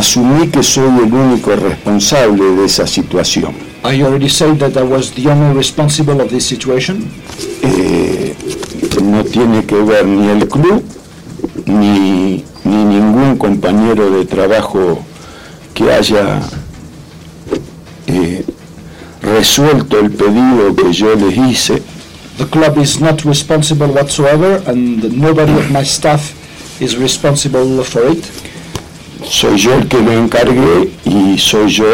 asumí que soy el único responsable de esa situación. I already said that I was the only responsible of this situation. Eh, no tiene que ver ni el club ni, ni ningún compañero de trabajo que haya eh, resuelto el pedido que yo les hice. The club is not responsible whatsoever, and nobody of my staff is responsible for it. Soy yo el que lo encargué y soy yo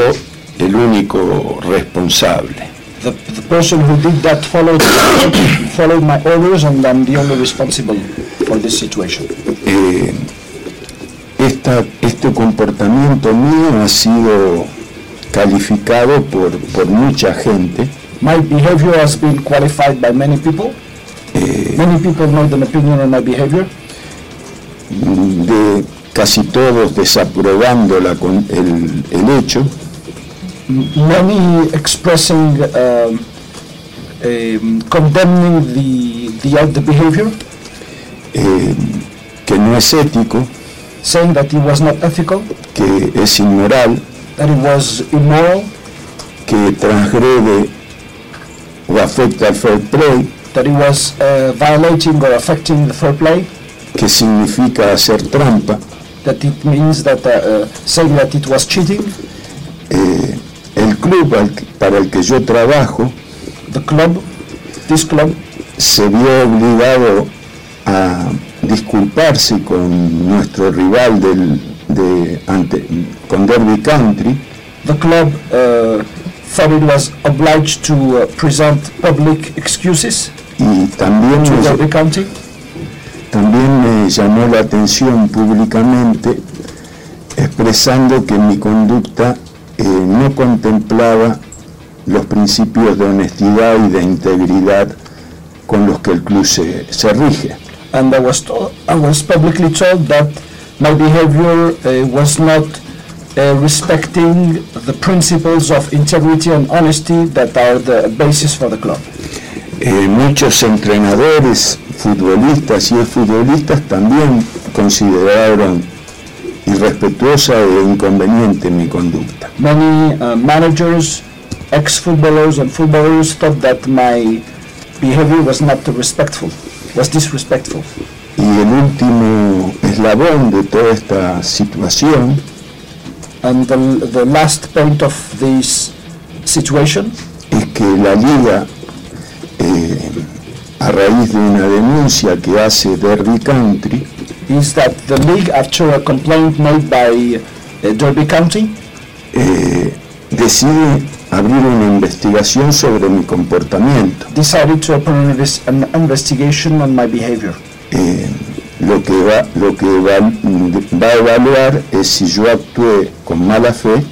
el único responsable. The, the person who did that followed, followed my orders, and I'm the only responsible for this situation. Eh, esta- este comportamiento mío ha sido calificado por, por mucha gente. My behavior has been qualified by many people. Many people made an opinion on my behavior. de casi todos desaprobando la con- el, el hecho, Many expressing, um, um, condemning the, the, the behavior, eh, que no es ético, saying that it was not ethical, que es inmoral, that it was immoral, que transgrede o afecta al fair play, that it was uh, violating or affecting the fair play, que significa hacer trampa. That it means that uh, uh, saying that it was cheating. Eh, el club al para el que yo trabajo The club, this club, se vio obligado a disculparse con nuestro rival del, de, ante, con Derby Country the club uh, thought it was obliged to uh, present public excuses y también to me, Derby County. también me llamó la atención públicamente expresando que mi conducta eh, no contemplaba los principios de honestidad y de integridad con los que el club se, se rige. and I was told, I was publicly told that my behavior uh, was not uh, respecting the principles of integrity and honesty that are the basis for the club. Eh, muchos entrenadores, futbolistas y exfutbolistas también consideraron irrespetuosa e inconveniente mi conducta. Many uh, managers, ex-footballers and footballers thought that my behavior was not respectful, was disrespectful. Y el último eslabón de toda esta situación And the, the last point of this situation es que la liga, eh, a raíz de una denuncia que hace Derby Country, is that the league, after a complaint made by uh, Derby County, eh, decide abrir una investigación sobre mi comportamiento. decided to open an, inves- an investigation on my behavior. Eh, lo que, va, lo que va, va a evaluar es si yo actué con mala fe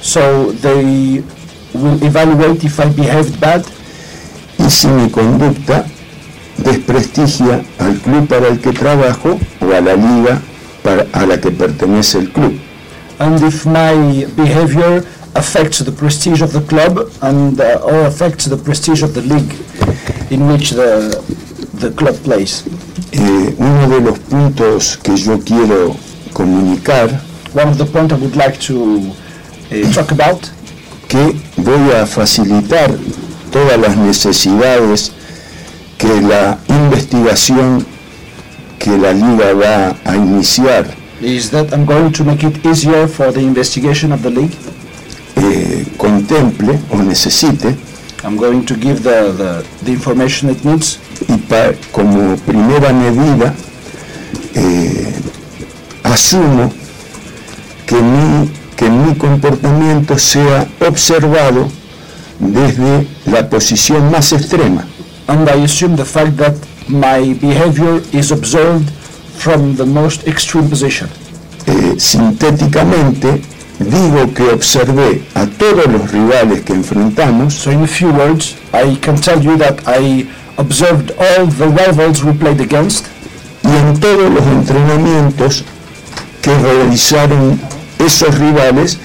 So they will evaluate if I behaved bad y si mi conducta desprestigia al club para el que trabajo o a la liga para- a la que pertenece el club. and if my behavior affects the prestige of the club and uh, or affects the prestige of the league in which the the club plays. Eh, uno de los puntos que yo quiero comunicar One of the points I would like to uh, talk about que voy a facilitar todas las necesidades que la investigación que la liga va a iniciar. Is that I'm going to make it easier for the investigation of the league. eh, contemple o necesite. I'm going to give the, the, the information it needs. Y pa- como primera medida eh, asumo que mi, que mi comportamiento sea observado desde la posición más extrema. and I assume the fact that my behavior is observed from the most extreme position. Eh, sintéticamente, digo que observé a todos los rivales que enfrentamos So in a few words, I can tell you that I observed all the rivals we played against y en todos los entrenamientos que realizaron esos rivales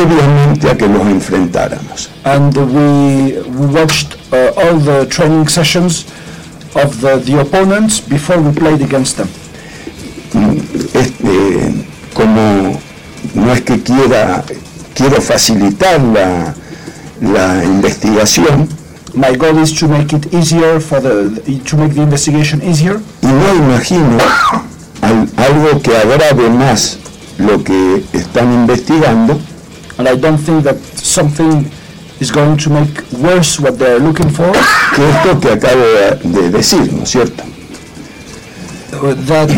previamente a que los enfrentáramos. and we, we watched uh, all the training sessions of the, the opponents before we played against them. Este, como no es que quiera, quiero facilitar la, la investigación My goal is to make it easier for the to make the investigation easier, y no imagino al- algo que agrave más lo que están investigando and I don't think that something is going to make worse what they're looking for que esto que acabo de, de decir, ¿no es cierto? that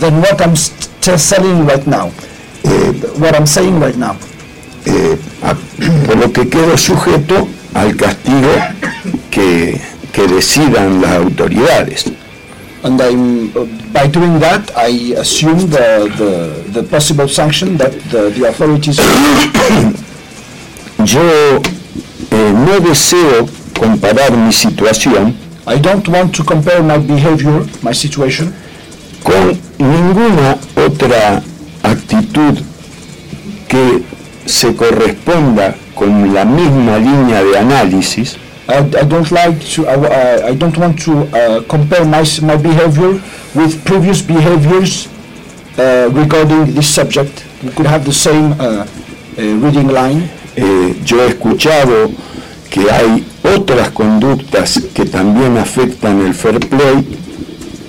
than what I'm selling right now. Eh, What I'm saying right now. eh, a- por lo que quedo sujeto al castigo que, que decidan las autoridades. And I'm, uh, by doing that, I assume the, the, the possible sanction that the, the authorities Yo eh, no deseo comparar mi situación I don't want to compare my behavior, my situation, con ninguna otra actitud que se corresponda con la misma línea de análisis I, I don't like to, I, I- I don't want to uh, compare my, my behavior with previous behaviors uh, regarding this subject. We could have the same uh, uh, reading line. Eh, yo he escuchado que hay otras conductas que también afectan el fair play,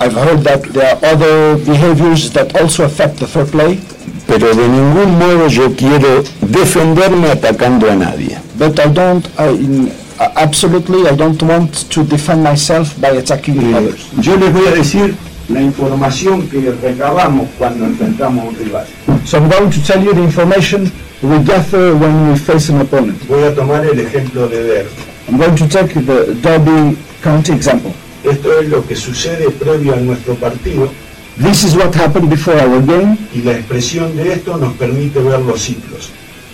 I've heard that there are other behaviors that also affect the fair play, pero de ningún modo yo quiero defenderme atacando a nadie. but I don't, I, in, uh, absolutely, I don't want to defend myself by attacking Eh, others. yo les voy a decir la información que recabamos cuando enfrentamos a un rival. So I'm going to tell you the information we gather when we face an opponent. Voy a tomar el ejemplo de Derby. I'm going to take the Derby County example. Esto es lo que sucede previo a nuestro partido This is what happened before our game, y la expresión de esto nos permite ver los ciclos.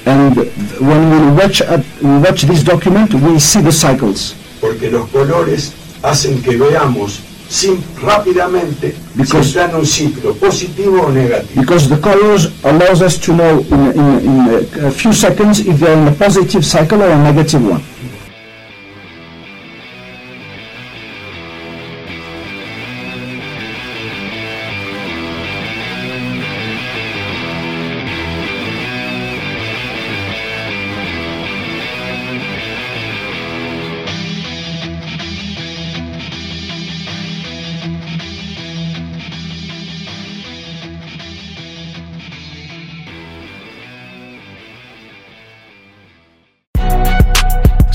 And when we watch, at, we watch this document, we see the cycles. Porque los colores hacen que veamos sin, rápidamente si Because- está en un ciclo positivo o negativo. Because the colors allows us to know in, in, in a, a few seconds if they're in a positive cycle or a negative one.